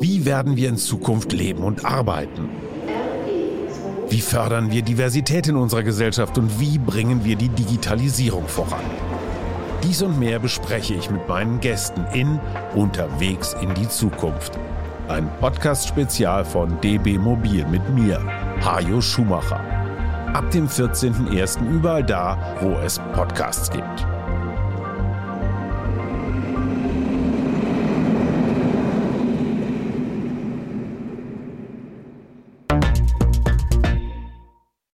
Wie werden wir in Zukunft leben und arbeiten? Wie fördern wir Diversität in unserer Gesellschaft und wie bringen wir die Digitalisierung voran? Dies und mehr bespreche ich mit meinen Gästen in Unterwegs in die Zukunft. Ein Podcast-Spezial von DB Mobil mit mir, Hajo Schumacher. Ab dem 14.01. überall da, wo es Podcasts gibt.